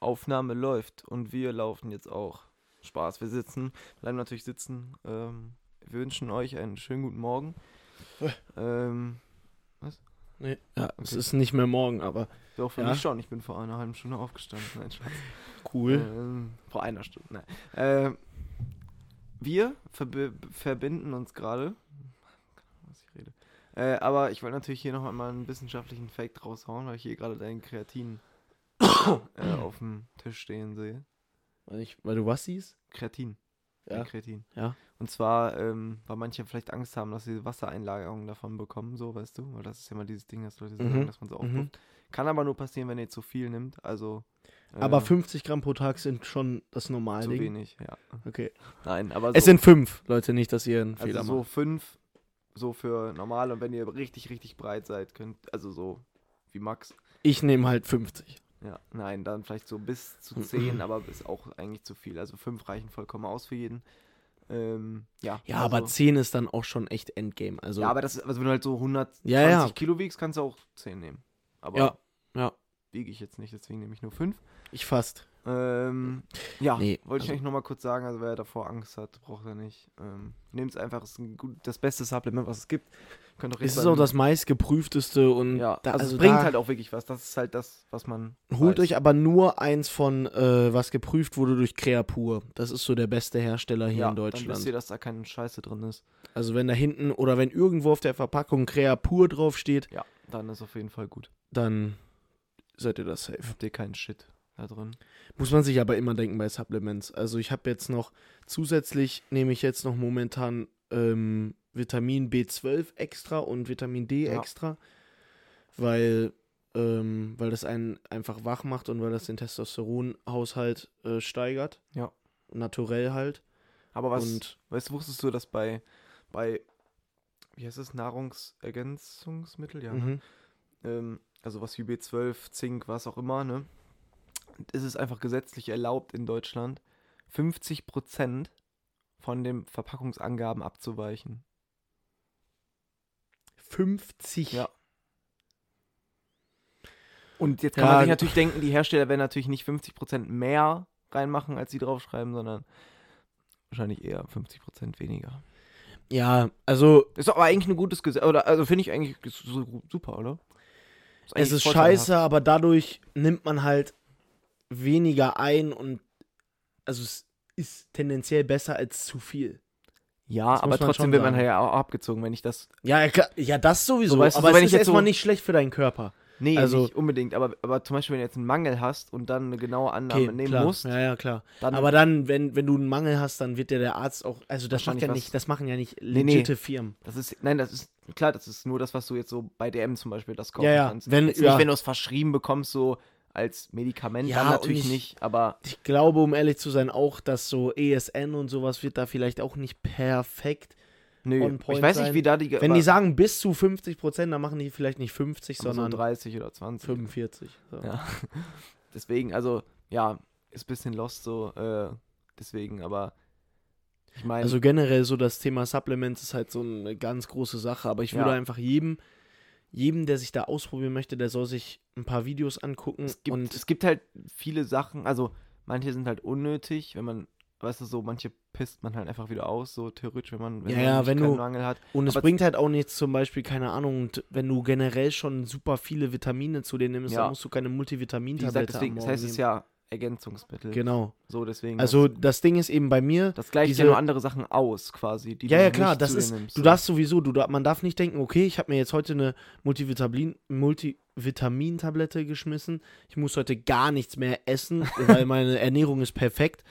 Aufnahme läuft und wir laufen jetzt auch. Spaß, wir sitzen, bleiben natürlich sitzen. Ähm, wir wünschen euch einen schönen guten Morgen. ähm, Nee, ja, es ist nicht mehr morgen, aber doch, für Ja. mich schon. Ich bin vor einer halben Stunde aufgestanden. Nein, Spaß. cool. Ähm, vor einer Stunde. Nein. Ähm, wir verbi verbinden uns gerade. Was ich rede. Äh, aber ich wollte natürlich hier noch mal einen wissenschaftlichen Fact raushauen, weil ich hier gerade deinen Kreatin äh, auf dem Tisch stehen sehe. Weil, ich, weil du was siehst? Kreatin. Ja. Kreatin. Ja. Und zwar, ähm, weil manche vielleicht Angst haben, dass sie Wassereinlagerungen davon bekommen, so, weißt du? Weil das ist ja mal dieses Ding, dass Leute sagen, Mhm. dass man so Mhm. aufpufft. Kann aber nur passieren, wenn ihr zu viel nimmt. Also. äh, Aber 50 Gramm pro Tag sind schon das normale Zu Ding. wenig, ja. Okay. Nein, aber so. Es sind fünf, Leute, nicht, dass ihr einen Also Fehler so macht. fünf, so für normal und wenn ihr richtig, richtig breit seid, könnt, also so wie Max. Ich nehme halt 50. Ja, nein, dann vielleicht so bis zu zehn, aber ist auch eigentlich zu viel. Also fünf reichen vollkommen aus für jeden. Ähm, ja, Ja, also, aber 10 ist dann auch schon echt Endgame. Also, Ja, aber das, also wenn du halt so 120 Ja, ja. Kilo wiegst, kannst du auch zehn nehmen. Aber Ja, ja. wiege ich jetzt nicht, deswegen nehme ich nur fünf. ich fast. Ähm, ja, Nee, wollte ich also- eigentlich nochmal kurz sagen, also wer davor Angst hat, braucht er nicht. Ähm, Nehmt es einfach, es ist ein gut, das beste Supplement, was es gibt. Könnt auch Es jetzt ist auch das meistgeprüfteste und Ja, da, also, also es bringt da halt auch wirklich was. Das ist halt das, was man. holt weiß. euch aber nur eins von, äh, was geprüft wurde durch Creapur. Das ist so der beste Hersteller hier ja, in Dann Deutschland. wisst ihr, dass da keine Scheiße drin ist. Also wenn da hinten oder wenn irgendwo auf der Verpackung Creapur draufsteht, Ja, dann ist auf jeden Fall gut. dann seid ihr das safe. Habt ihr keinen Shit da drin. Muss man sich aber immer denken bei Supplements. Also ich habe jetzt noch, zusätzlich nehme ich jetzt noch momentan ähm, Vitamin B12 extra und Vitamin D Ja. extra, weil, ähm, weil das einen einfach wach macht und weil das den Testosteronhaushalt äh, steigert. Ja. Naturell halt. Aber was, Und weißt du, wusstest du, dass bei, bei, wie heißt es, Nahrungsergänzungsmittel, ja, ne? mhm. ähm, also was wie B12, Zink, was auch immer, ne, ist es einfach gesetzlich erlaubt in Deutschland, 50% von den Verpackungsangaben abzuweichen. 50. Ja. Und jetzt kann Ja, man sich natürlich denken, die Hersteller werden natürlich nicht 50% mehr reinmachen, als sie draufschreiben, sondern wahrscheinlich eher 50% weniger. Ja, also Ist aber eigentlich ein gutes Gesetz, oder also finde ich eigentlich ist super, oder? es eigentlich ist scheiße, aber dadurch nimmt man halt weniger ein und also es ist tendenziell besser als zu viel. Ja, Das aber trotzdem wird man ja auch abgezogen, wenn ich das. Ja, ja, das sowieso, So, weißt du, aber so, wenn es ich ist erstmal so- nicht schlecht für deinen Körper. Nee, Also- nicht unbedingt, aber, aber zum Beispiel, wenn du jetzt einen Mangel hast und dann eine genaue Annahme Okay, nehmen klar. musst, Ja, ja, klar. dann. Aber dann, wenn, wenn du einen Mangel hast, dann wird dir der Arzt auch, also das macht ja was- nicht, das machen ja nicht Nee, nee. legitime Firmen. das ist, nein, das ist, klar, das ist nur das, was du jetzt so bei DM zum Beispiel das kaufen Ja, ja, kannst. wenn- ja. nicht, wenn du es verschrieben bekommst, so als Medikament, Ja, dann natürlich ich- nicht, aber Ich glaube, um ehrlich zu sein, auch, dass so ESN und sowas wird da vielleicht auch nicht perfekt. nö. Ich weiß nicht, wie da die. Wenn die sagen bis zu 50 Prozent, dann machen die vielleicht nicht 50, aber so sondern 30 oder 20. 45. So. Ja. Deswegen, also, ja, ist ein bisschen lost so, äh, deswegen, aber ich meine, Also generell so das Thema Supplements ist halt so eine ganz große Sache, aber ich würde Ja. einfach jedem, jedem, der sich da ausprobieren möchte, der soll sich ein paar Videos angucken es gibt, und es gibt halt viele Sachen, also manche sind halt unnötig, wenn man, weißt du, so, manche pisst man halt einfach wieder aus, so theoretisch, wenn man, wenn Ja, man ja, wenn keinen du- Mangel hat. Und es Aber- bringt halt auch nichts, zum Beispiel, keine Ahnung, und wenn du generell schon super viele Vitamine zu dir nimmst, Ja. dann musst du keine Multivitamintablette deswegen, am das heißt es ja Ergänzungsmittel. Genau. So, deswegen. Also das, das Ding ist eben bei mir, das gleicht diese- ja nur andere Sachen aus, quasi. Die ja, ja, klar, das ist, nimmst, du darfst sowieso, du, man darf nicht denken, okay, ich habe mir jetzt heute eine Multivitamin, Multivitamintablette geschmissen, ich muss heute gar nichts mehr essen, weil meine Ernährung ist perfekt.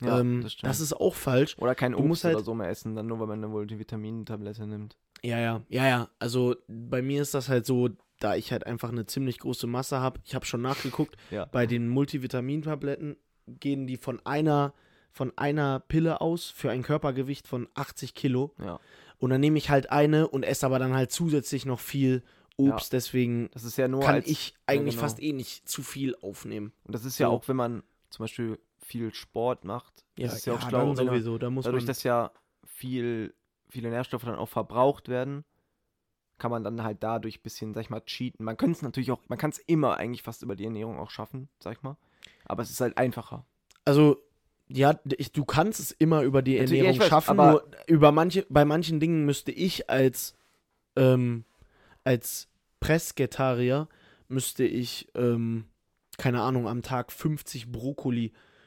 Ja, ähm, das das ist auch falsch. Oder kein Obst halt- oder so mehr essen, dann nur, weil man eine Multivitamintablette nimmt. Ja, ja, ja, ja. Also bei mir ist das halt so, da ich halt einfach eine ziemlich große Masse habe. Ich habe schon nachgeguckt, Ja. bei den Multivitamintabletten gehen die von einer, von einer Pille aus für ein Körpergewicht von 80 Kilo. Ja. Und dann nehme ich halt eine und esse aber dann halt zusätzlich noch viel Obst. Deswegen Das ist ja kann als, ich eigentlich genau. fast eh nicht zu viel aufnehmen. Und das ist ja so. auch, wenn man zum Beispiel viel Sport macht, das ist ja auch schlau, dann sowieso. Da muss dadurch, man, dass ja viel, viele Nährstoffe dann auch verbraucht werden, kann man dann halt dadurch ein bisschen, sag ich mal, cheaten. Man könnte es natürlich auch, man kann es immer eigentlich fast über die Ernährung auch schaffen, sag ich mal. Aber es ist halt einfacher. Also, ja, ich, du kannst es immer über die Natürlich, Ernährung weiß, schaffen, aber- nur über manche, bei manchen Dingen müsste ich als, ähm, als Pressgetarier müsste ich, ähm, keine Ahnung, am Tag 50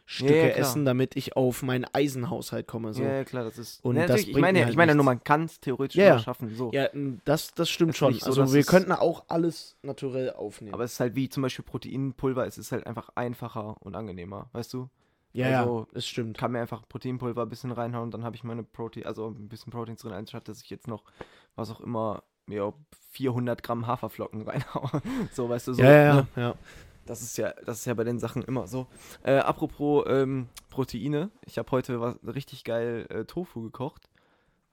Brokkoli-Stücke Ja, ja, essen, damit ich auf meinen Eisenhaushalt komme. So. Ja, ja, klar, das ist. Und ja, das ich meine, halt ich meine nur, man kann es theoretisch Ja, schaffen. So. Ja, das, das stimmt Das schon. so, also wir könnten auch alles naturell aufnehmen. Aber es ist halt wie zum Beispiel Proteinpulver, es ist halt einfach einfacher und angenehmer, weißt du? ja, also- ja, es stimmt. Kann mir einfach Proteinpulver ein bisschen reinhauen, dann habe ich meine Protein, also ein bisschen Proteins drin, anstatt dass ich jetzt noch, was auch immer, mir 400 Gramm Haferflocken reinhaue. so, weißt du, so. ja, ja, ne? ja, ja. Das ist ja, das ist ja bei den Sachen immer so. Äh, apropos ähm, Proteine, ich habe heute was richtig geil äh, Tofu gekocht.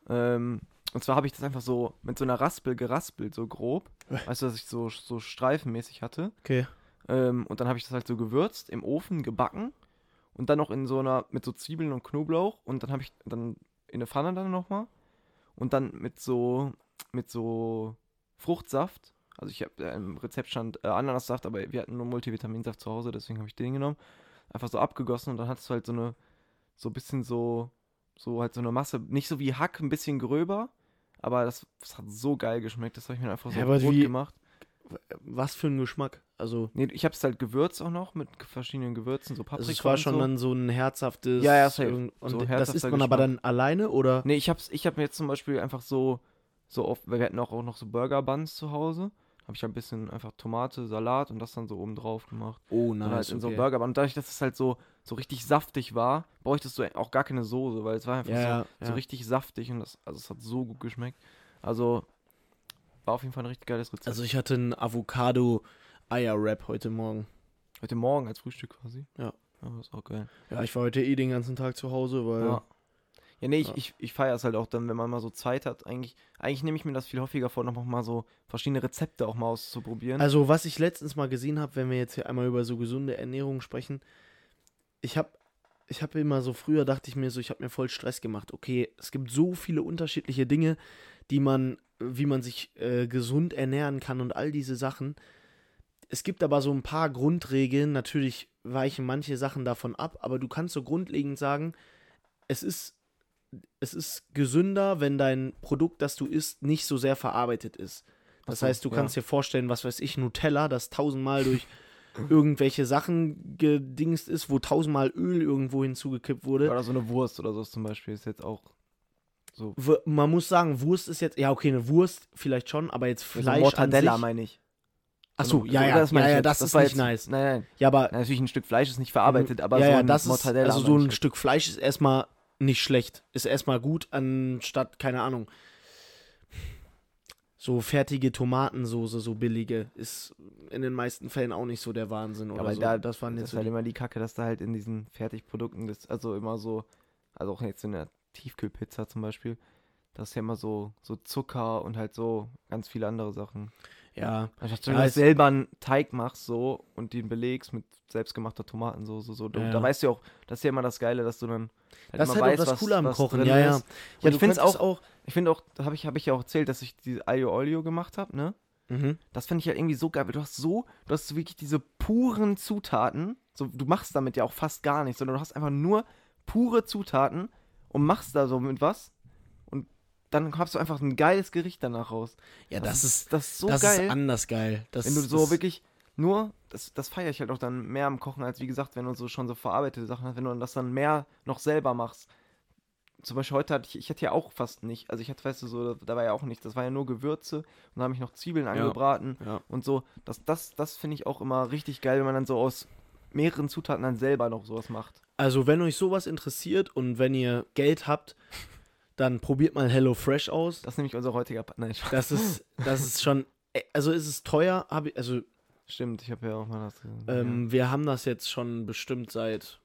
Ähm, und zwar habe ich das einfach so mit so einer Raspel geraspelt, so grob. Weißt du, dass ich so, so streifenmäßig hatte. Okay. Ähm, und dann habe ich das halt so gewürzt, im Ofen gebacken und dann noch in so einer, mit so Zwiebeln und Knoblauch und dann habe ich dann in eine Pfanne dann nochmal und dann mit so, mit so Fruchtsaft, also ich habe äh, im Rezept stand äh, Ananassaft, aber wir hatten nur Multivitaminsaft zu Hause, deswegen habe ich den genommen, einfach so abgegossen und dann hattest du halt so eine, so ein bisschen so, so halt so eine Masse, nicht so wie Hack, ein bisschen gröber, aber das, das hat so geil geschmeckt, das habe ich mir einfach so Ja, aber Brot wie- gemacht. Was für ein Geschmack. Also, Nee, ich hab's halt gewürzt auch noch mit verschiedenen Gewürzen, so Paprika also es war schon so. dann so ein herzhaftes. Ja, ja, safe. Und So das isst man aber Geschmack. dann alleine oder? Nee, ich hab's, ich hab mir jetzt zum Beispiel einfach so, so oft, wir hatten auch, auch noch so Burger Buns zu Hause. Habe ich ein bisschen einfach Tomate, Salat und das dann so oben drauf gemacht. Oh, und halt nice. in so okay. Burger Bun. Und dadurch, dass es halt so, so richtig saftig war, bräuchtest du auch gar keine Soße, weil es war einfach Ja, so, ja, so richtig saftig und das, also es hat so gut geschmeckt. Also war auf jeden Fall ein richtig geiles Rezept. Also ich hatte einen Avocado-Eier-Wrap heute Morgen. Heute Morgen als Frühstück quasi. Ja. Ja, das ist auch geil. Ja, ich war heute eh den ganzen Tag zu Hause, weil. Ja. Ja, nee, ich, Ja. ich, ich feiere es halt auch dann, wenn man mal so Zeit hat. Eigentlich, eigentlich nehme ich mir das viel häufiger vor, noch mal so verschiedene Rezepte auch mal auszuprobieren. Also, was ich letztens mal gesehen habe, wenn wir jetzt hier einmal über so gesunde Ernährung sprechen, ich habe ich hab immer so früher dachte ich mir so, ich habe mir voll Stress gemacht. Okay, es gibt so viele unterschiedliche Dinge, die man, wie man sich äh, gesund ernähren kann und all diese Sachen. Es gibt aber so ein paar Grundregeln, natürlich weichen manche Sachen davon ab, aber du kannst so grundlegend sagen, es ist, es ist gesünder, wenn dein Produkt, das du isst, nicht so sehr verarbeitet ist. Das so, heißt, du ja. kannst dir vorstellen, was weiß ich, Nutella, das tausendmal durch irgendwelche Sachen gedingst ist, wo tausendmal Öl irgendwo hinzugekippt wurde. Oder so eine Wurst oder so zum Beispiel ist jetzt auch so. Man muss sagen, Wurst ist jetzt, ja okay, eine Wurst vielleicht schon, aber jetzt Fleisch Mortadella an sich. meine ich. Achso, So, ja, ja, das ja, ja, jetzt. das, ist nicht jetzt, nice. Nein, nein. Ja, aber Ja, natürlich ein Stück Fleisch ist nicht verarbeitet, aber ja, so ja, ein das ist, Mortadella. also so ein Stück Fleisch ist erstmal nicht schlecht. Ist erstmal gut, anstatt, keine Ahnung, so fertige Tomatensoße, so billige, ist in den meisten Fällen auch nicht so der Wahnsinn Ja, oder aber so. da, das waren das jetzt so halt die, immer die Kacke, dass da halt in diesen Fertigprodukten, das, also immer so, also auch jetzt in der Tiefkühlpizza zum Beispiel, das ist ja immer so, so Zucker und halt so ganz viele andere Sachen. Ja, Anstatt Ja, du es- selber einen Teig machst so und den belegst mit selbstgemachter Tomatensoße, so, du, Ja, da ja. weißt du ja auch, das ist ja immer das Geile, dass du dann halt das ist halt auch weißt, das was- Coole am was Kochen, ja, ja. Ja, ich du find's könntest auch- Ich finde auch, habe ich, hab ich ja auch erzählt, dass ich diese Aglio Olio gemacht habe, ne? Mhm. Das finde ich halt irgendwie so geil, weil du hast so, du hast wirklich diese puren Zutaten, so, du machst damit ja auch fast gar nichts, sondern du hast einfach nur pure Zutaten und machst da so mit was dann hast du einfach ein geiles Gericht danach raus. Ja, das, ist, das ist so das geil, ist anders geil. Das, wenn du so das, wirklich nur, das, das feiere ich halt auch dann mehr am Kochen, als wie gesagt, wenn du so schon so verarbeitete Sachen hast, wenn du das dann mehr noch selber machst. Zum Beispiel heute hatte ich, ich hatte ja auch fast nicht, also ich hatte, weißt du, so, da war ja auch nichts, das war ja nur Gewürze und dann habe ich noch Zwiebeln angebraten Ja. und so. Das, das, das finde ich auch immer richtig geil, wenn man dann so aus mehreren Zutaten dann selber noch sowas macht. Also, wenn euch sowas interessiert und wenn ihr Geld habt, dann probiert mal HelloFresh aus. Das ist nämlich unser heutiger Pa- Nein. Das ist, das ist schon, also ist es teuer, hab ich, also Stimmt, ich habe ja auch mal das. ähm, wir haben das jetzt schon bestimmt seit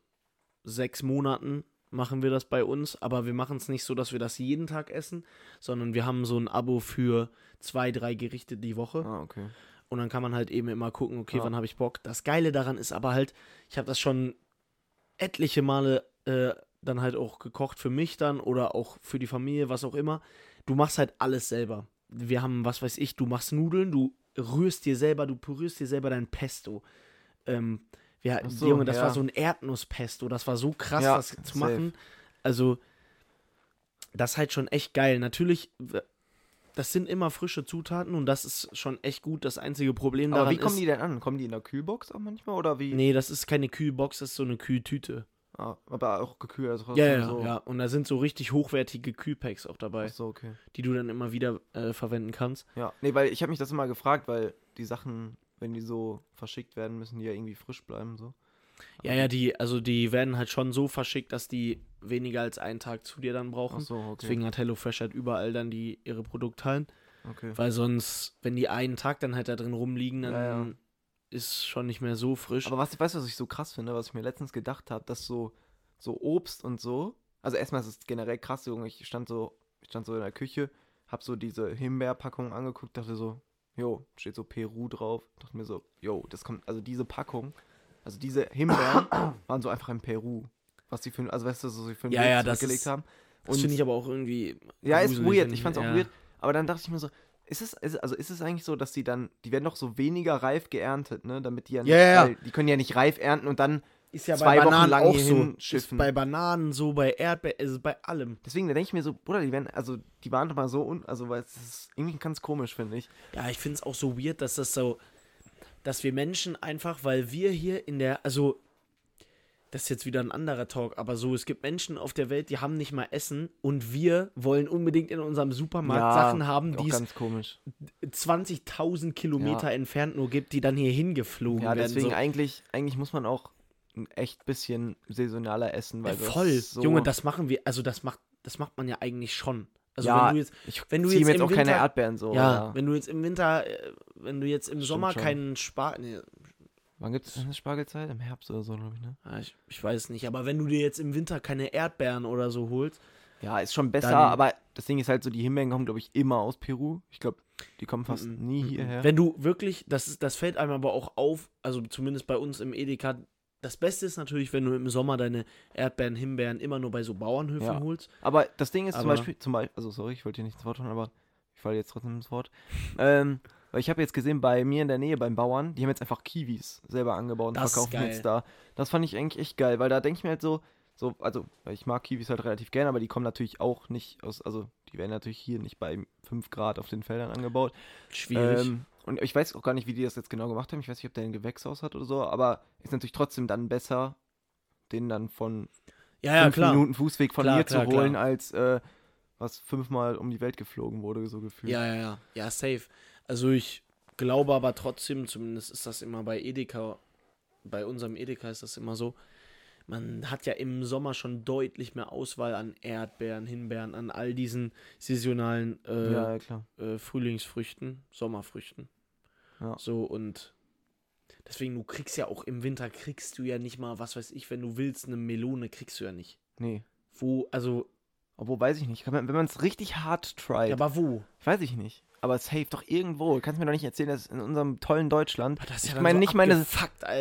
sechs Monaten machen wir das bei uns, aber wir machen es nicht so, dass wir das jeden Tag essen, sondern wir haben so ein Abo für zwei, drei Gerichte die Woche. ja. Ah, okay. Und dann kann man halt eben immer gucken, okay, Ja. wann habe ich Bock. Das Geile daran ist aber halt, ich habe das schon etliche Male äh, dann halt auch gekocht für mich dann oder auch für die Familie, was auch immer. Du machst halt alles selber. Wir haben, was weiß ich, du machst Nudeln, du rührst dir selber, du pürierst dir selber dein Pesto. Ähm, Wir so, Junge, das ja. war so ein Erdnusspesto. Das war so krass, Ja, das zu safe. machen. Also, das ist halt schon echt geil. Natürlich, das sind immer frische Zutaten und das ist schon echt gut. Das einzige Problem Aber daran wie kommen ist, die denn an? Kommen die in der Kühlbox auch manchmal oder wie? nee, das ist keine Kühlbox, das ist so eine Kühltüte. Ah, aber auch gekühlt. Also Ja, ja, so. ja. Und da sind so richtig hochwertige Kühlpacks auch dabei, so, okay. die du dann immer wieder äh, verwenden kannst. Ja, nee, weil ich habe mich das immer gefragt, weil die Sachen, wenn die so verschickt werden, müssen die ja irgendwie frisch bleiben, so. Ja, ja, die, also die werden halt schon so verschickt, dass die weniger als einen Tag zu dir dann brauchen. so, okay. Deswegen hat HelloFresh halt überall dann die ihre Produkthallen. okay. Weil sonst, wenn die einen Tag dann halt da drin rumliegen, dann Ja, ja. Ist schon nicht mehr so frisch. Aber was, weißt du, was ich so krass finde, was ich mir letztens gedacht habe, dass so, so Obst und so, also erstmal ist es generell krass, Junge, ich stand so, ich stand so in der Küche, hab so diese Himbeerpackung angeguckt, dachte so, jo, steht so Peru drauf, dachte mir so, jo, das kommt, also diese Packung, also diese Himbeeren waren so einfach in Peru, was die für, also weißt du, so für ein Ja, Bild ja, das ist- haben. das finde ich aber auch irgendwie. Ja, ist weird. Ich fand's auch ja. weird. Aber dann dachte ich mir so, ist es, ist, also ist es eigentlich so, dass die dann, die werden doch so weniger reif geerntet, ne? Damit die ja nicht, Ja, ja, ja. weil die können ja nicht reif ernten und dann, Ist ja zwei bei Wochen Bananen lang auch hier so. Ist hinschiffen. bei Bananen so, bei Erdbeeren, also bei allem. deswegen, da denke ich mir so, Bruder, die werden, also die waren doch mal so, un, also weil es ist irgendwie ganz komisch, finde ich. Ja, ich finde es auch so weird, dass das so, dass wir Menschen einfach, weil wir hier in der, also, das ist jetzt wieder ein anderer Talk, aber so, es gibt Menschen auf der Welt, die haben nicht mal Essen und wir wollen unbedingt in unserem Supermarkt Sachen haben, die es ganz komisch. 20.000 Kilometer entfernt nur gibt, die dann hier hingeflogen Ja, werden. deswegen so. eigentlich, eigentlich muss man auch ein echt bisschen saisonaler essen, weil Ja, voll. so, Junge, das machen wir, also das macht, das macht man ja eigentlich schon. Also ja, wenn du jetzt, ich wenn du jetzt jetzt im auch keine Winter- Erdbeeren so. ja, oder- wenn du jetzt im Winter, äh, wenn du jetzt im Stimmt Sommer schon. keinen Spargel, nee, Wann gibt es eine Spargelzeit? Im Herbst oder so, glaube ich, ne? ja, ich, ich weiß nicht, aber wenn du dir jetzt im Winter keine Erdbeeren oder so holst, Ja, ist schon besser, Dann- aber das Ding ist halt so, die Himbeeren kommen, glaube ich, immer aus Peru. Ich glaube, die kommen fast Mhm, nie mhm. hierher. wenn du wirklich, das, ist, das fällt einem aber auch auf, also zumindest bei uns im Edeka, das Beste ist natürlich, wenn du im Sommer deine Erdbeeren, Himbeeren immer nur bei so Bauernhöfen Ja. holst. aber das Ding ist zum Aber- Beispiel, zum Beispiel, also sorry, ich wollte dir nicht ins Wort hauen, aber ich falle jetzt trotzdem ins Wort. Ähm, weil ich habe jetzt gesehen, bei mir in der Nähe, beim Bauern, die haben jetzt einfach Kiwis selber angebaut und Das verkaufen jetzt da. Das fand ich eigentlich echt geil, weil da denke ich mir halt so, so, also, ich mag Kiwis halt relativ gerne, aber die kommen natürlich auch nicht aus, also die werden natürlich hier nicht bei 5 Grad auf den Feldern angebaut. Schwierig. Ähm, und ich weiß auch gar nicht, wie die das jetzt genau gemacht haben. Ich weiß nicht, ob der ein Gewächshaus hat oder so, aber ist natürlich trotzdem dann besser, den dann von ja, ja, fünf klar. Minuten Fußweg von Klar, mir klar, zu holen, als äh, was fünfmal um die Welt geflogen wurde, so gefühlt. Ja, ja, ja. Ja, safe. Also ich glaube aber trotzdem, zumindest ist das immer bei Edeka, bei unserem Edeka ist das immer so, man hat ja im Sommer schon deutlich mehr Auswahl an Erdbeeren, Himbeeren, an all diesen saisonalen äh, ja, äh, Frühlingsfrüchten, Sommerfrüchten. Ja. So und deswegen, du kriegst ja auch im Winter, kriegst du ja nicht mal, was weiß ich, wenn du willst, eine Melone kriegst du ja nicht. Nee. Wo, also, Obwohl, weiß ich nicht. Man, wenn man es richtig hart tried, ja, aber wo? weiß ich nicht. Aber safe doch irgendwo. Du kannst mir doch nicht erzählen, dass in unserem tollen Deutschland ja ich dann meine so nicht meine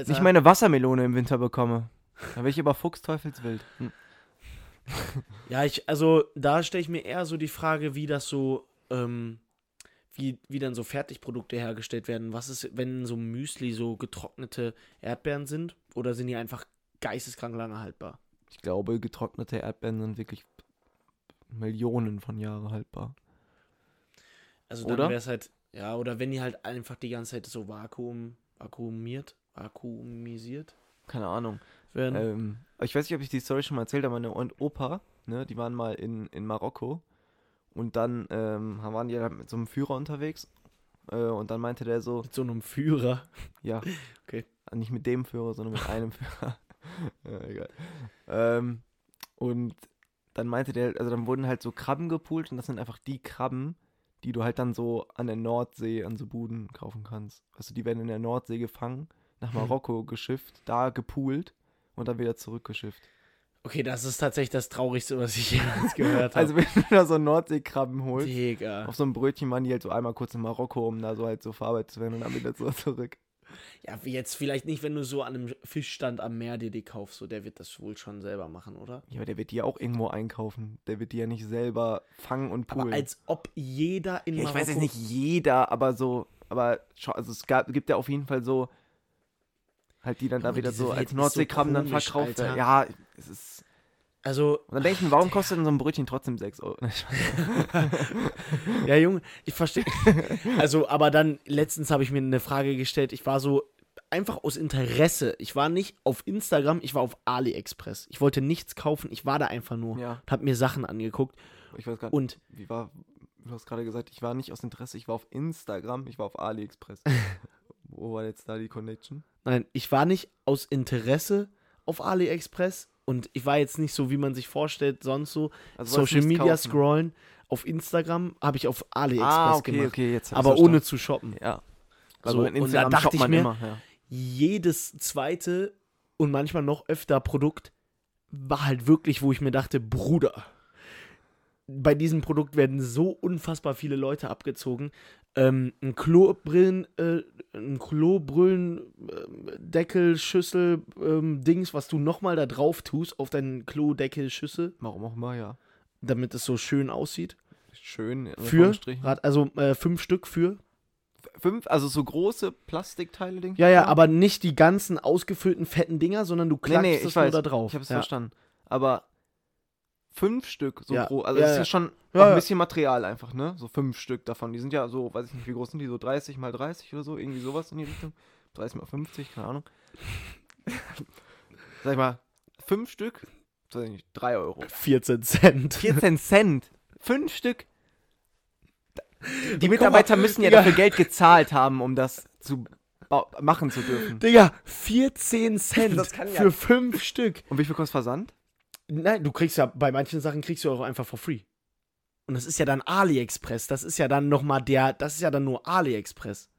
nicht meine Wassermelone im Winter bekomme. Da wäre ich aber fuchsteufelswild. Hm. Ja, ich, also da stelle ich mir eher so die Frage, wie das so, ähm, wie, wie dann so Fertigprodukte hergestellt werden. Was ist, wenn so Müsli so getrocknete Erdbeeren sind? Oder sind die einfach geisteskrank lange haltbar? Ich glaube, getrocknete Erdbeeren sind wirklich Millionen von Jahren haltbar. Also dann wäre es halt, ja, oder wenn die halt einfach die ganze Zeit so vakuum, vakuumiert, vakuumisiert Keine Ahnung. Ähm, ich weiß nicht, ob ich die Story schon mal erzählt habe. Meine und Opa, ne, die waren mal in, in Marokko und dann ähm, waren die da mit so einem Führer unterwegs äh, und dann meinte der so, Mit so einem Führer. ja, Okay. nicht mit dem Führer, sondern mit einem Führer. ja, egal. Ähm, und dann meinte der, also dann wurden halt so Krabben gepoolt und das sind einfach die Krabben, die du halt dann so an der Nordsee an so Buden kaufen kannst. Also die werden in der Nordsee gefangen, nach Hm. Marokko geschifft, da gepoolt und dann wieder zurückgeschifft. Okay, das ist tatsächlich das Traurigste, was ich jemals gehört habe. Also wenn du da so Nordseekrabben holst, Digga. auf so einem Brötchen waren die halt so einmal kurz in Marokko, um da so halt so verarbeitet zu werden und dann wieder so zurück. Ja, wie jetzt vielleicht nicht, wenn du so an einem Fischstand am Meer dir die kaufst, so der wird das wohl schon selber machen, oder? Ja, aber der wird die ja auch irgendwo einkaufen. Der wird die ja nicht selber fangen und poolen. Aber als ob jeder in ja, ich weiß jetzt nicht jeder, aber so, aber also es gab, gibt ja auf jeden Fall so halt die dann da Junge, wieder so als ist so Nordseekram dann verkauft werden. Ja, es ist. Also, Und dann denke ich mir, warum kostet denn so ein Brötchen trotzdem 6 Euro? ja, Junge, ich verstehe. Also, aber dann, letztens habe ich mir eine Frage gestellt. Ich war so einfach aus Interesse. Ich war nicht auf Instagram, ich war auf AliExpress. Ich wollte nichts kaufen, ich war da einfach nur. ja, Hab mir Sachen angeguckt. ich weiß gerade, Und wie war, du hast gerade gesagt, ich war nicht aus Interesse, ich war auf Instagram, ich war auf AliExpress. Wo war jetzt da die Connection? Nein, ich war nicht aus Interesse auf AliExpress und ich war jetzt nicht so, wie man sich vorstellt, sonst so Also Social Media kaufen? scrollen. Auf Instagram habe ich auf AliExpress Ah, okay, gemacht. okay, jetzt aber ohne zu shoppen. Ja. So, Also in und da dachte ich mir- immer. Ja. Jedes zweite und manchmal noch öfter Produkt war halt wirklich, wo ich mir dachte, Bruder, bei diesem Produkt werden so unfassbar viele Leute abgezogen. Ähm, ein Klobrillen, äh, ein Klobrillen, äh, Deckel, Schüssel, ähm, Dings, was du nochmal da drauf tust auf deinen Klodeckel, Schüssel, Warum auch immer, ja. damit es so schön aussieht. Schön. Für, also äh, fünf Stück für. Fünf, also so große Plastikteile, Ding. Ja, ja, aber nicht die ganzen ausgefüllten fetten Dinger, sondern du Nee, klackst nee, es ich nur weiß. da drauf. Ich hab's ja. verstanden. Aber fünf Stück, so Ja. groß. Also Ja, das ist ja. schon ein bisschen Material einfach, ne? So fünf Stück davon. Die sind ja so, weiß ich nicht, wie groß sind die? So 30 mal 30 oder so? Irgendwie sowas in die Richtung. 30 mal 50, keine Ahnung. Sag ich mal, fünf Stück, weiß ich nicht, 3 Euro. 14 Cent. 14 Cent. Fünf Stück. Die Guck mal, Mitarbeiter müssen ja Digga. dafür Geld gezahlt haben, um das zu machen zu dürfen. Digga, 14 Cent für fünf Stück. Und wie viel kostet Versand? Nein, du kriegst ja, bei manchen Sachen kriegst du auch einfach for free. Und das ist ja dann AliExpress. Das ist ja dann nochmal der, das ist ja dann nur AliExpress.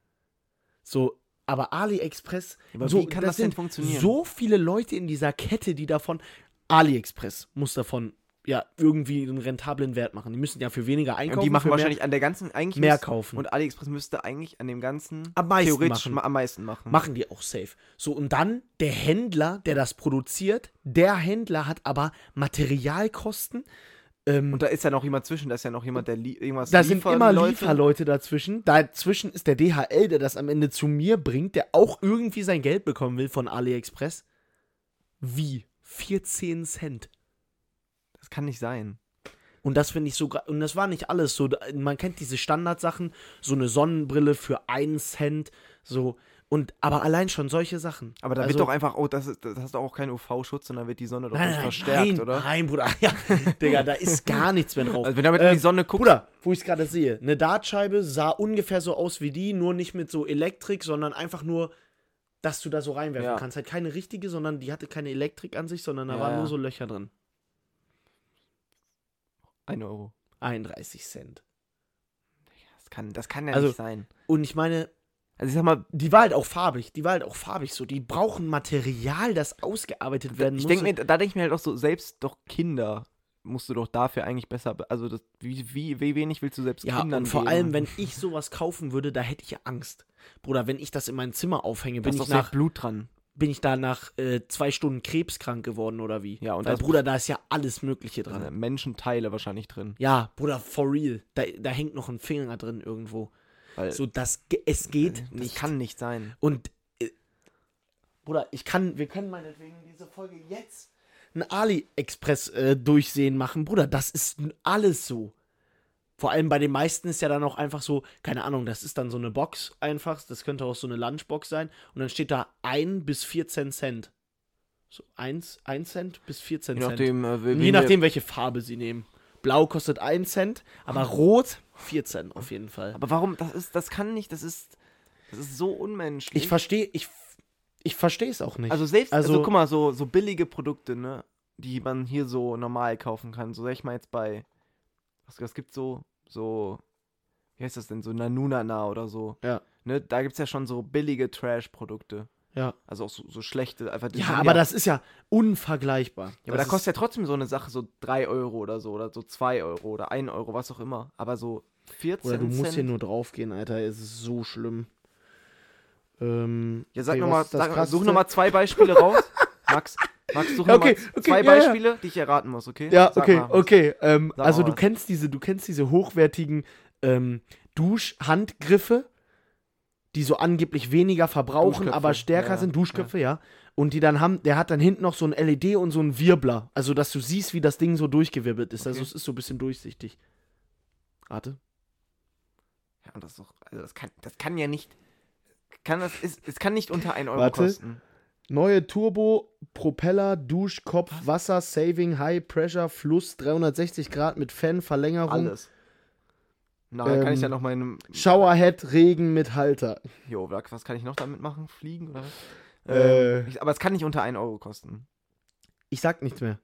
So, aber AliExpress, Aber so, wie kann das denn sind funktionieren? so viele Leute in dieser Kette, die davon, AliExpress muss davon ja irgendwie einen rentablen Wert machen. Die müssen ja für weniger einkaufen. Und die machen wahrscheinlich an der ganzen eigentlich mehr müsste- kaufen. Und AliExpress müsste eigentlich an dem ganzen Am meisten theoretisch machen. ma- am meisten machen. Machen die auch safe. So, und dann der Händler, der das produziert, der Händler hat aber Materialkosten. Ähm, Und da ist ja noch jemand zwischen, da ist ja noch jemand, der li irgendwas da sind immer Leute. Lieferleute dazwischen. Dazwischen ist der DHL, der das am Ende zu mir bringt, der auch irgendwie sein Geld bekommen will von AliExpress. Wie? 14 Cent. Das kann nicht sein. Und das finde ich so, und das war nicht alles so. Man kennt diese Standardsachen, so eine Sonnenbrille für 1 Cent, so. Und, aber allein schon solche Sachen. Aber da Also- wird doch einfach, oh, das, ist, das hast doch auch keinen UV-Schutz, sondern wird die Sonne doch Nein, nicht nein, verstärkt, nein, oder? Nein, Bruder. Ja, Digga, da ist gar nichts mehr drauf. Also wenn du damit in Ähm, die Sonne guckst, Bruder, wo ich es gerade sehe, eine Dartscheibe sah ungefähr so aus wie die, nur nicht mit so Elektrik, sondern einfach nur, dass du da so reinwerfen Ja. kannst. Halt keine richtige, sondern die hatte keine Elektrik an sich, sondern da Ja, waren nur so Löcher drin. Ein Euro. 31 Cent. Das kann, das kann ja Also- nicht sein. Und ich meine, Also ich sag mal, die war halt auch farbig. Die war halt auch farbig so. Die brauchen Material, das ausgearbeitet werden ich muss. denke mir, da denke ich mir halt auch so, selbst doch Kinder musst du doch dafür eigentlich besser, be- also das, wie, wie, wie wenig willst du selbst ja, Kindern und vor geben? allem, wenn ich sowas kaufen würde, da hätte ich ja Angst. Bruder, wenn ich das in mein Zimmer aufhänge, da bin ist ich doch nach Blut dran. Bin ich da nach äh, zwei Stunden krebskrank geworden oder wie? Ja, und Weil, Bruder, da ist ja alles Mögliche dran. sind Menschenteile wahrscheinlich drin. Ja, Bruder, for real. Da, da hängt noch ein Finger drin irgendwo. Weil So, das, es geht das nicht. kann nicht sein. Und, äh, Bruder, ich kann, wir können meinetwegen diese Folge jetzt ein AliExpress äh, durchsehen machen. Bruder, das ist alles so. Vor allem bei den meisten ist ja dann auch einfach so, keine Ahnung, das ist dann so eine Box einfach, das könnte auch so eine Lunchbox sein und dann steht da 1 bis 14 Cent. So 1, 1 Cent bis 14 Je Cent. nachdem, äh, Je nachdem, welche Farbe sie nehmen. Blau kostet 1 Cent, aber rot 4 Cent auf jeden Fall. Aber warum? Das ist, das kann nicht, das ist, das ist so unmenschlich. Ich verstehe, ich, ich verstehe es auch nicht. also selbst, also, also- guck mal, so, so billige Produkte, ne, die man hier so normal kaufen kann. So sag ich mal jetzt bei, was, was gibt so, so, wie heißt das denn, so Nanunana oder so. Ja. Ne, da gibt's ja schon so billige Trash-Produkte. ja. Also auch so, so schlechte, einfach die Ja, aber das ist ja unvergleichbar. Ja, aber da Das kostet ja trotzdem so eine Sache so 3 Euro oder so oder so 2 Euro oder 1 Euro, was auch immer. Aber so 14 Oder du musst Cent. hier nur draufgehen, Alter. Es ist so schlimm. Ähm, ja, sag okay, noch was mal, ist das sag, such nochmal zwei Beispiele raus. Max, Ja, noch okay, mal okay, zwei ja, ja. Beispiele, die ich erraten muss, okay? Ja, Sag okay, okay. Ähm, also du kennst diese, du kennst diese hochwertigen ähm, Duschhandgriffe, die so angeblich weniger verbrauchen, Duschköpfe, aber stärker ja, sind, Duschköpfe, ja. Und die dann haben, der hat dann hinten noch so ein LED und so ein Wirbler. Also, dass du siehst, wie das Ding so durchgewirbelt ist. Also, Okay. es ist so ein bisschen durchsichtig. Warte. Ja, und das ist doch, also das kann, das kann ja nicht, kann das, ist, es kann nicht unter 1 Euro Warte. kosten. Neue Turbo, Propeller, Duschkopf, Wasser, Saving, High Pressure, Fluss, 360 Grad mit Fan, Verlängerung, Alles. Nachher kann ich Ähm, ja noch meinem, Showerhead, Regen mit Halter. jo, was kann ich noch damit machen? Fliegen oder was? Äh. Ähm, ich, aber es kann nicht unter 1 Euro kosten. Ich sag nichts mehr.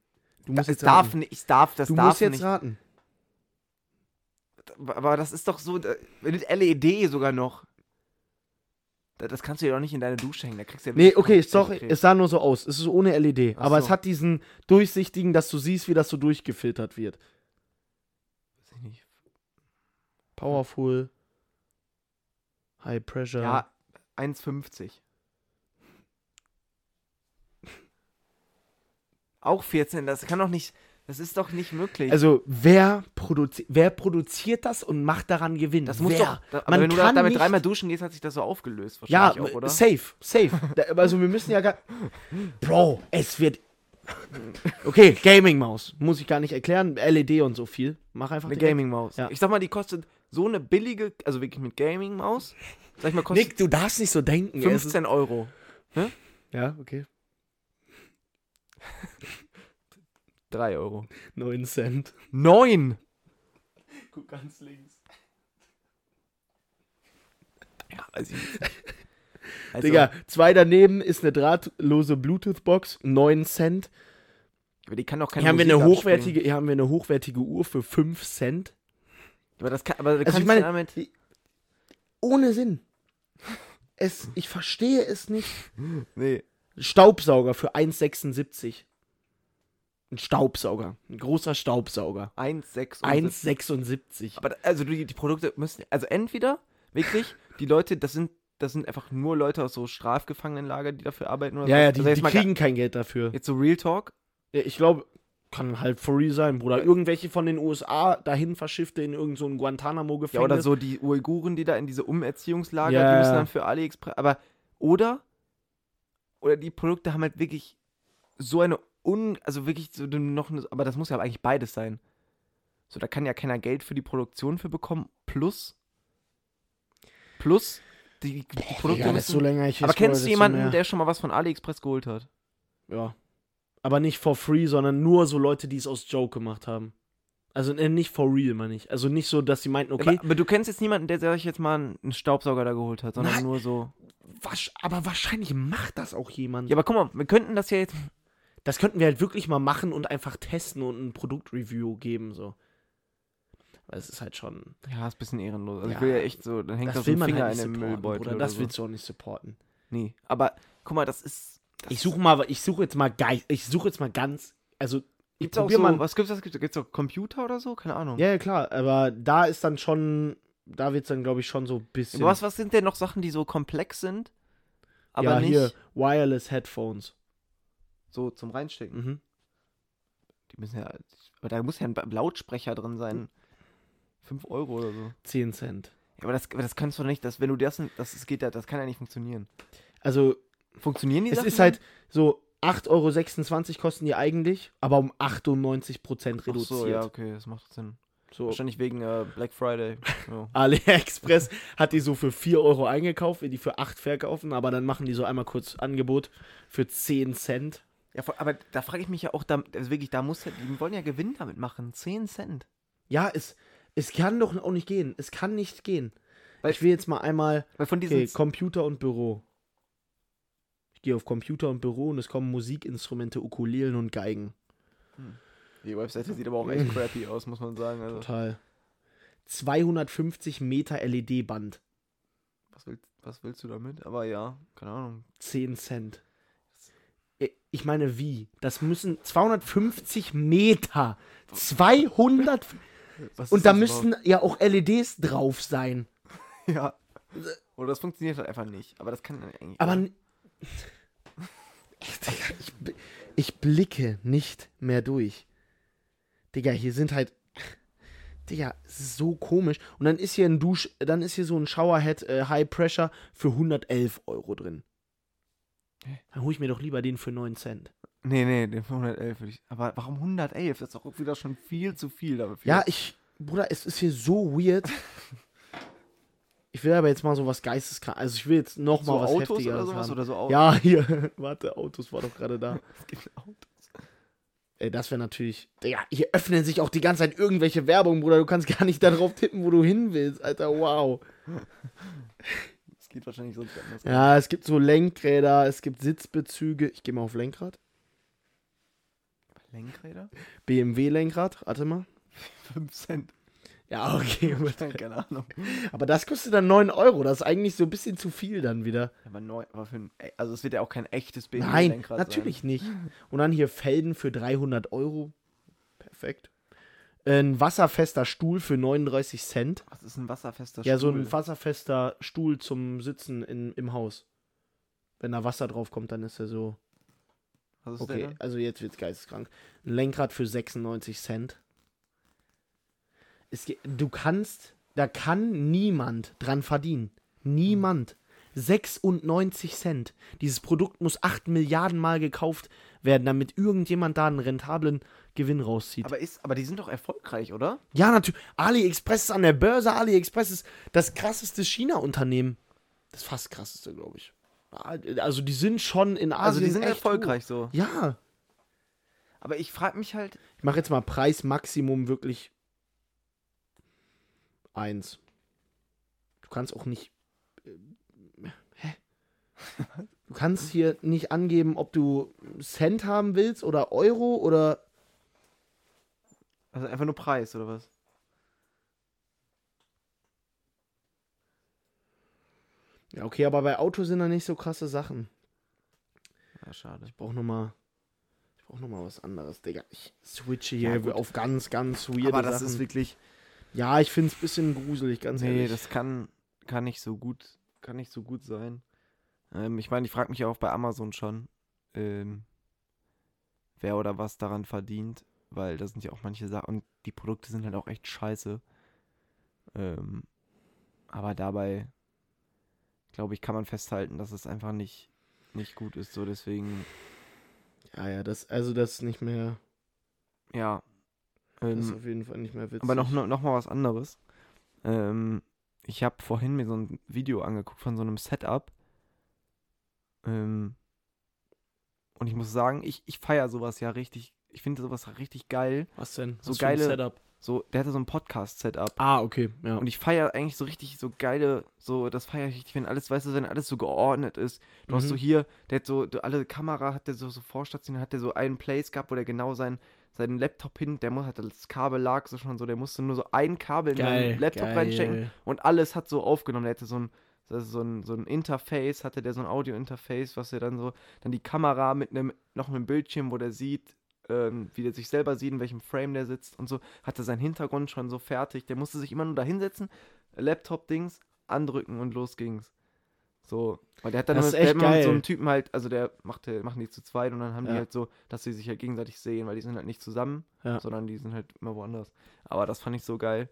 Du musst jetzt darf raten. nicht, ich darf, das du darf musst jetzt nicht. raten. Aber das ist doch so, mit LED sogar noch. Da- Das kannst du ja doch nicht in deine Dusche hängen. Da kriegst du ja Nee, okay, sorry, es sah nur so aus. Es ist ohne LED. Ach aber so. es hat diesen durchsichtigen, dass du siehst, wie das so durchgefiltert wird. Weiß ich nicht. Powerful. High Pressure. Ja, 1,50. Auch 14, das kann doch nicht, das ist doch nicht möglich. Also, wer, produzi wer produziert das und macht daran Gewinn? das muss wer? doch, da, Man wenn du kann damit nicht- dreimal duschen gehst, hat sich das so aufgelöst Ja, wahrscheinlich auch, oder? safe, safe. Da, also, wir müssen ja gar. Bro, es wird. Okay, Gaming-Maus. Muss ich gar nicht erklären. LED und so viel. Mach einfach Eine. Gaming-Maus. Ja. Ich sag mal, die kostet so eine billige, also wirklich mit Gaming-Maus, sag ich mal, kostet Nick, du darfst nicht so denken. ey. Es ist- 15 Euro. Ja, okay. 3 Euro. 9 Cent. 9! Guck ganz links. Ja, weiß ich nicht. Also, Digga, zwei daneben ist eine drahtlose Bluetooth-Box, 9 Cent. Aber die kann doch keine Hier haben, wir eine abspielen. hochwertige, hier haben wir eine hochwertige Uhr für 5 Cent. Aber das kann, aber Also ich meine- damit. Ohne Sinn. Es, ich verstehe es nicht. Nee. Staubsauger für 1,76. Ein Staubsauger. Ein großer Staubsauger. 1,6 1,76. Aber also die, die Produkte müssen. Also entweder wirklich, die Leute, das sind, das sind einfach nur Leute aus so Strafgefangenenlager, die dafür arbeiten oder Ja, so. ja, die, also die kriegen kein Geld dafür. Jetzt so Real Talk. Ja, ich glaube, kann halt for real sein, Bruder. Irgendwelche von den USA dahin verschiffte in irgendein so Guantanamo-Gefängnis. Ja, oder so die Uiguren, die da in diese Umerziehungslager, Ja. die müssen dann für AliExpress. Aber, oder, oder die Produkte haben halt wirklich so eine un, also wirklich so noch eine, aber das muss ja eigentlich beides sein. So, da kann ja keiner Geld für die Produktion für bekommen, plus, plus, die, die Produkte Digga, müssen, desto länger ich aber kennst du jemanden, mehr. der schon mal was von AliExpress geholt hat? Ja. Aber nicht for free, sondern nur so Leute, die es aus Joke gemacht haben. Also äh, nicht for real, meine ich. Also nicht so, dass sie meinten, okay, Aber, aber du kennst jetzt niemanden, der sich jetzt mal einen Staubsauger da geholt hat, sondern Nein. nur so. wasch, aber wahrscheinlich macht das auch jemand. Ja, aber guck mal, wir könnten das ja jetzt. Das könnten wir halt wirklich mal machen und einfach testen und ein Produktreview geben, so. Weil es ist halt schon. Ja, ist ein bisschen ehrenlos. Also Ja, ich will ja echt so, dann hängt da Das will man Finger halt in nicht dem supporten, Müllbeutel. Oder Das so. willst du auch nicht supporten. Nee, aber guck mal, das ist. Das Ich suche mal, ich suche jetzt mal geil, ich suche jetzt mal ganz, also ich Gibt's auch probier so, mal. was gibt's das? Gibt's, gibt's auch Computer oder so? Keine Ahnung. Ja, ja, klar, aber da ist dann schon, da wird es dann, glaube ich, schon so ein bisschen. Aber was, was sind denn noch Sachen, die so komplex sind? Aber ja, nicht hier, Wireless Headphones. So zum Reinstecken. Mhm. Die müssen ja. Aber da muss ja ein Lautsprecher drin sein. 5 Euro oder so. 10 Cent. Ja, aber das, aber das kannst du nicht, das, wenn du das, das, das geht ja, das kann ja nicht funktionieren. Also, Funktionieren die es Sachen ist halt so 8,26 Euro kosten die eigentlich, aber um 98% dann? Ach reduziert. so, ja, okay, das macht Sinn. So, Wahrscheinlich wegen äh, Black Friday. Ja. AliExpress hat die so für 4 Euro eingekauft, will die für 8 verkaufen, aber dann machen die so einmal kurz Angebot für 10 Cent. Ja, aber da frage ich mich ja auch, da, also wirklich, da muss ja, die wollen ja Gewinn damit machen. 10 Cent. Ja, es, es kann doch auch nicht gehen. Es kann nicht gehen. Weil- ich will jetzt mal einmal Weil von diesen. Okay, Computer und Büro. Ich gehe auf Computer und Büro und es kommen Musikinstrumente, Ukulelen und Geigen. die Webseite sieht aber auch echt crappy aus, muss man sagen. Also, Total. 250 Meter LED-Band. was, willst, was willst du damit? Aber ja, keine Ahnung. 10 Cent. Äh, Ich meine, wie? Das müssen 250 Meter. 200. Was Und da das müssen ja auch LEDs drauf sein. überhaupt? Ja. Oder das funktioniert halt einfach nicht. Aber das kann ja eigentlich. Aber. ich, ich blicke nicht mehr durch. Digga, hier sind halt. Digga, so komisch. Und dann ist hier ein Dusch, dann ist hier so ein Showerhead äh, High Pressure für 111 Euro drin. Dann hole ich mir doch lieber den für 9 Cent. Nee, nee, den für 111 würde ich. Aber warum 111? Das ist doch wieder schon viel zu viel dafür. Ja, ich, Bruder, es ist hier so weird. Ich will aber jetzt mal so was geisteskrank. Also ich will jetzt noch so mal was Autos heftigeres oder sowas haben. oder so Autos. Ja, hier. Warte, Autos war doch gerade da. Es gibt Autos. Ey, das wäre natürlich. Digga, hier öffnen sich auch die ganze Zeit irgendwelche Werbung, Bruder. Du kannst gar nicht darauf tippen, wo du hin willst, Alter. Wow. Geht wahrscheinlich sonst anders. Ja, es gibt so Lenkräder, es gibt Sitzbezüge. Ich gehe mal auf Lenkrad. Lenkräder? BMW-Lenkrad, warte mal. 5 Cent. Ja, okay. Keine Ahnung. Aber das kostet dann 9 Euro. Das ist eigentlich so ein bisschen zu viel dann wieder. Aber, neu, aber für ein, also es wird ja auch kein echtes BMW Nein, natürlich nicht. Und dann hier Felden für 300 Euro. Perfekt. Ein wasserfester Stuhl für 39 Cent. Was ist ein wasserfester Ja, so Stuhl? ein wasserfester Stuhl zum Sitzen in, im Haus. Wenn da Wasser drauf kommt, dann ist er so. Was ist Okay, der also jetzt wird's geisteskrank. Ein Lenkrad für 96 Cent. Es, du kannst, da kann niemand dran verdienen. Niemand. 96 Cent. Dieses Produkt muss 8 Milliarden Mal gekauft werden, damit irgendjemand da einen rentablen Gewinn rauszieht. Aber, ist, aber die sind doch erfolgreich, oder? ja, natürlich. AliExpress ist an der Börse. AliExpress ist das krasseste China-Unternehmen. Das fast krasseste, glaube ich. Also die sind schon in Asien Also die sind erfolgreich so. Hoch. Ja. Aber ich frage mich halt, Ich mache jetzt mal Preismaximum wirklich 1. Du kannst auch nicht. äh, Hä? Du kannst hier nicht angeben, ob du Cent haben willst oder Euro oder. Also einfach nur Preis oder was? Ja, okay, aber bei Auto sind da nicht so krasse Sachen. Ja, schade. Ich brauch noch mal. Ich brauch noch mal was anderes, Digga. Ich switche Ja, hier gut. auf ganz, ganz weirde Aber das Sachen. ist wirklich. ja, ich find's ein bisschen gruselig, ganz Nee, ehrlich. das kann, kann nicht so gut, kann nicht so gut sein. Ähm, ich meine, ich frage mich ja auch bei Amazon schon, ähm, wer oder was daran verdient, weil da sind ja auch manche Sachen und die Produkte sind halt auch echt scheiße. Ähm, aber dabei, glaube ich, kann man festhalten, dass es einfach nicht, nicht gut ist. So deswegen, ja, ja, das, also das ist nicht mehr. ja. Das ist Ähm, auf jeden Fall nicht mehr witzig. Aber noch, noch, noch mal was anderes. Ähm, ich habe vorhin mir so ein Video angeguckt von so einem Setup. Ähm, und ich muss sagen, ich, ich feiere sowas ja richtig. Ich finde sowas richtig geil. Was denn? So Was ein geile- Setup. So, der hatte so ein Podcast-Setup. Ah, okay, ja. Und ich feiere eigentlich so richtig so geile, so, das feiere ich richtig, wenn alles, weißt du, wenn alles so geordnet ist. Du hast Mhm. so hier, der hat so, du, alle Kamera hat der so, so vorstationiert, hat der so einen Place gehabt, wo der genau sein, seinen Laptop hin, der muss, hat das Kabel lag so schon so, der musste nur so ein Kabel in seinen Laptop reinstecken und alles hat so aufgenommen. Der hatte so ein, ist so ein, so ein Interface, hatte der so ein Audio-Interface, was er dann so, dann die Kamera mit einem, noch einem Bildschirm, wo der sieht, ähm, wie der sich selber sieht, in welchem Frame der sitzt und so, hatte seinen Hintergrund schon so fertig. Der musste sich immer nur da hinsetzen, Laptop-Dings, andrücken und los ging's. So, weil der hat dann der mit so einem Typen halt, also der macht, machen die zu zweit und dann haben die Ja. halt so, dass sie sich halt gegenseitig sehen, weil die sind halt nicht zusammen, Ja. sondern die sind halt immer woanders. Aber das fand ich so geil,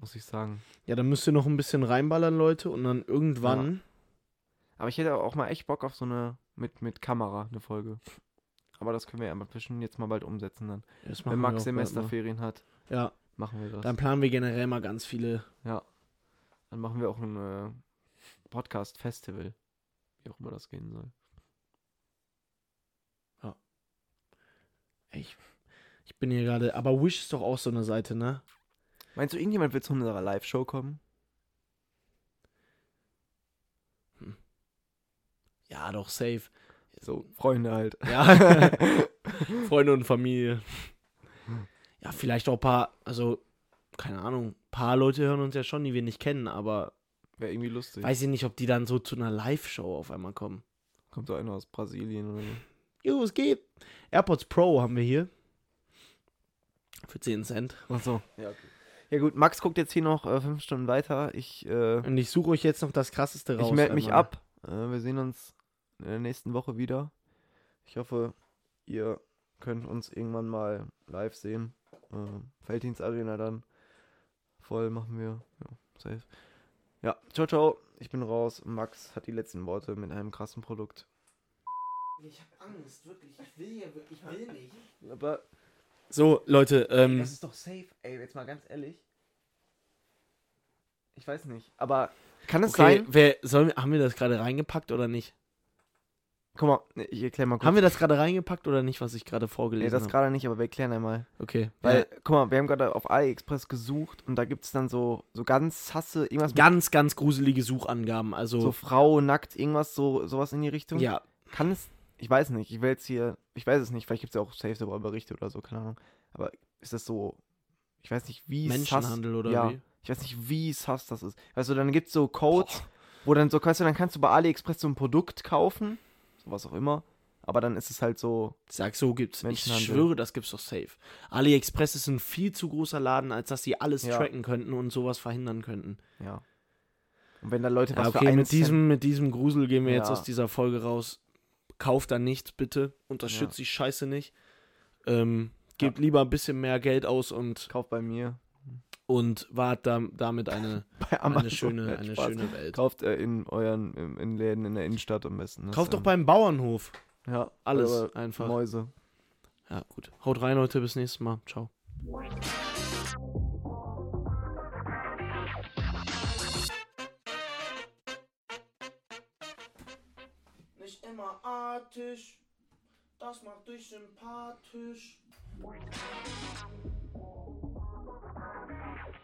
muss ich sagen. Ja, dann müsst ihr noch ein bisschen reinballern, Leute, und dann irgendwann. Aber ich hätte auch mal echt Bock auf so eine mit, mit Kamera, eine Folge. Aber das können wir ja mal bestimmt jetzt mal bald umsetzen dann. Wenn Max. Semesterferien hat, Ja, machen wir das. dann planen wir generell mal ganz viele. Dann machen wir auch ein äh, Podcast-Festival. Wie auch immer das gehen soll. Ey, Ich, ich bin hier gerade. Aber Wish ist doch auch so eine Seite, ne? Meinst du, irgendjemand will zu unserer Live-Show kommen? Ja, doch, safe. So, Freunde halt. Ja. Freunde und Familie. Ja, vielleicht auch ein paar, also, keine Ahnung, ein paar Leute hören uns ja schon, die wir nicht kennen, aber Wäre irgendwie lustig. weiß ich nicht, ob die dann so zu einer Live-Show auf einmal kommen. Kommt so einer aus Brasilien oder so. Jo, es geht. AirPods Pro haben wir hier. Für 10 Cent. Achso. Ja, okay. Ja gut, Max guckt jetzt hier noch äh, fünf Stunden weiter. Ich, äh, Und ich suche euch jetzt noch das krasseste raus. ich melde mich einmal. ab. Äh, wir sehen uns in der nächsten Woche wieder. Ich hoffe, ihr könnt uns irgendwann mal live sehen. Äh, Felddienst Arena dann. Voll machen wir. Ja, safe. Ja, ciao, ciao. Ich bin raus. Max hat die letzten Worte mit einem krassen Produkt. Ich hab Angst, wirklich. Ich will ja wirklich, ich will nicht. Aber So, Leute, ähm, das ist doch safe. Ey, jetzt mal ganz ehrlich. Ich weiß nicht. Aber kann es okay, sein? wer, wir- haben wir das gerade reingepackt oder nicht? Guck mal, ne, ich erklär mal kurz. Haben wir das gerade reingepackt oder nicht, was ich gerade Nee, vorgelesen das habe? gerade nicht, aber wir erklären einmal. Okay, Weil, weil guck mal, wir haben gerade auf AliExpress gesucht und da gibt es dann so, so ganz sasse, irgendwas ganz, ganz gruselige Suchangaben. Also, so Frau, nackt, irgendwas, so, sowas in die Richtung. ja, Kann es, ich weiß nicht, ich will jetzt hier, ich weiß es nicht, vielleicht gibt es ja auch safe darüber Berichte oder so, keine Ahnung. Aber ist das so, ich weiß nicht, wie sass, Menschenhandel oder ja, wie? ich weiß nicht, wie sass das ist. Weißt du, dann gibt es so Codes, wo dann so, weißt du, dann kannst du bei AliExpress so ein Produkt kaufen, was auch immer, aber dann ist es halt so, Sag, so gibt's. Ich schwöre, das gibt's doch safe. AliExpress ist ein viel zu großer Laden, als dass sie alles Ja. tracken könnten und sowas verhindern könnten. ja. Und wenn da Leute Ja, was für okay, mit diesem, mit diesem Grusel gehen wir jetzt Ja. aus dieser Folge raus. Kauft da nichts, bitte. Unterstützt die Scheiße nicht. Ähm, gebt lieber ein bisschen mehr Geld aus und, kauft bei mir, und wart da, damit eine, eine, schöne, eine Spaß. schöne Welt. Kauft äh, in euren, in, in Läden in der Innenstadt am besten. Das, Kauft doch ähm, beim Bauernhof. Ja, Alles einfach. Mäuse. Ja, gut. Haut rein, Leute. Bis nächstes Mal. Ciao. Nicht immer artig, das macht dich sympathisch. Thank you.